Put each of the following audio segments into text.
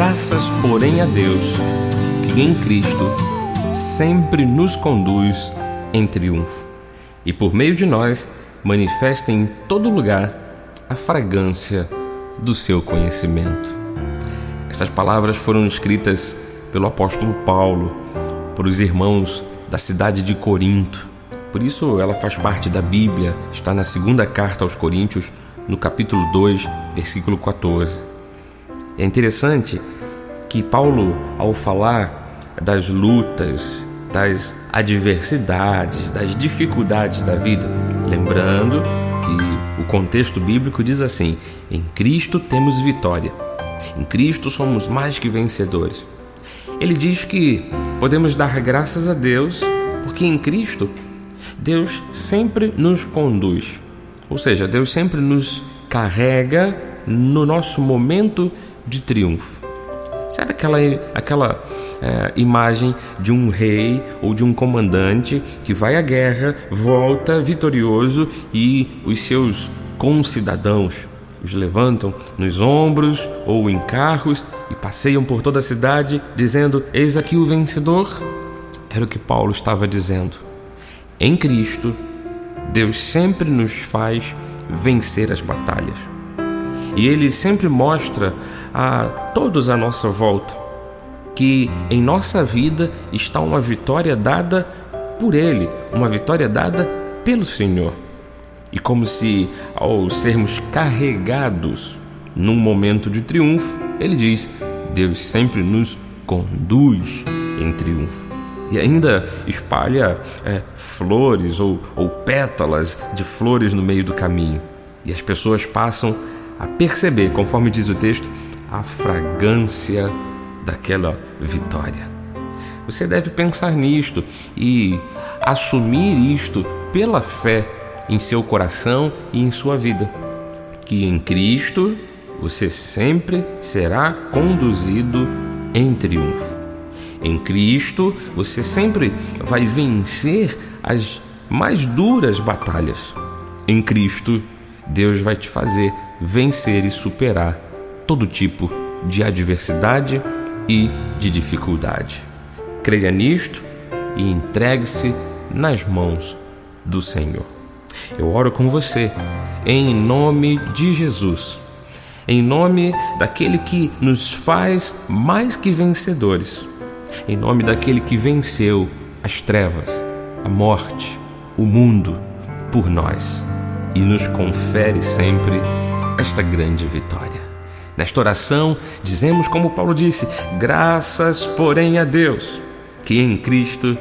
Graças, porém, a Deus, que em Cristo sempre nos conduz em triunfo e por meio de nós manifesta em todo lugar a fragrância do seu conhecimento. Estas palavras foram escritas pelo apóstolo Paulo para os irmãos da cidade de Corinto. Por isso ela faz parte da Bíblia, está na segunda carta aos Coríntios, no capítulo 2, versículo 14. É interessante que Paulo, ao falar das lutas, das adversidades, das dificuldades da vida, lembrando que o contexto bíblico diz assim: em Cristo temos vitória, em Cristo somos mais que vencedores. Ele diz que podemos dar graças a Deus porque em Cristo Deus sempre nos conduz, ou seja, Deus sempre nos carrega no nosso momento de triunfo. Sabe aquela, aquela é, imagem de um rei ou de um comandante que vai à guerra, volta vitorioso e os seus concidadãos os levantam nos ombros ou em carros e passeiam por toda a cidade dizendo: Eis aqui o vencedor? Era o que Paulo estava dizendo. Em Cristo, Deus sempre nos faz vencer as batalhas. E Ele sempre mostra a todos à nossa volta que em nossa vida está uma vitória dada por Ele, uma vitória dada pelo Senhor. E como se, ao sermos carregados num momento de triunfo, Ele diz: Deus sempre nos conduz em triunfo. E ainda espalha é, flores ou, ou pétalas de flores no meio do caminho. E as pessoas passam a perceber, conforme diz o texto, a fragrância daquela vitória. Você deve pensar nisto e assumir isto pela fé em seu coração e em sua vida, que em Cristo você sempre será conduzido em triunfo. Em Cristo você sempre vai vencer as mais duras batalhas. Em Cristo, Deus vai te fazer vencer e superar todo tipo de adversidade e de dificuldade. Creia nisto e entregue-se nas mãos do Senhor. Eu oro com você em nome de Jesus, em nome daquele que nos faz mais que vencedores, em nome daquele que venceu as trevas, a morte, o mundo por nós e nos confere sempre esta grande vitória. Nesta oração, dizemos como Paulo disse: graças, porém, a Deus, que em Cristo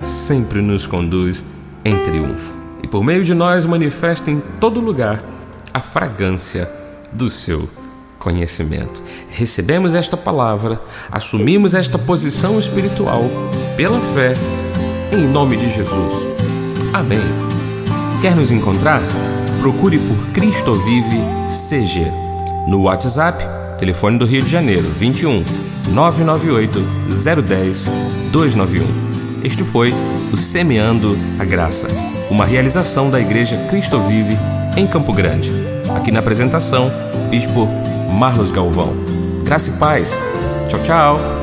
sempre nos conduz em triunfo e por meio de nós manifesta em todo lugar a fragrância do seu conhecimento. Recebemos esta palavra, assumimos esta posição espiritual pela fé, em nome de Jesus. Amém. Quer nos encontrar? Procure por Cristo Vive CG. No WhatsApp, telefone do Rio de Janeiro, 21 998 010 291. Este foi o Semeando a Graça, uma realização da Igreja Cristo Vive em Campo Grande. Aqui na apresentação, Bispo Marlos Galvão. Graça e paz. Tchau, tchau.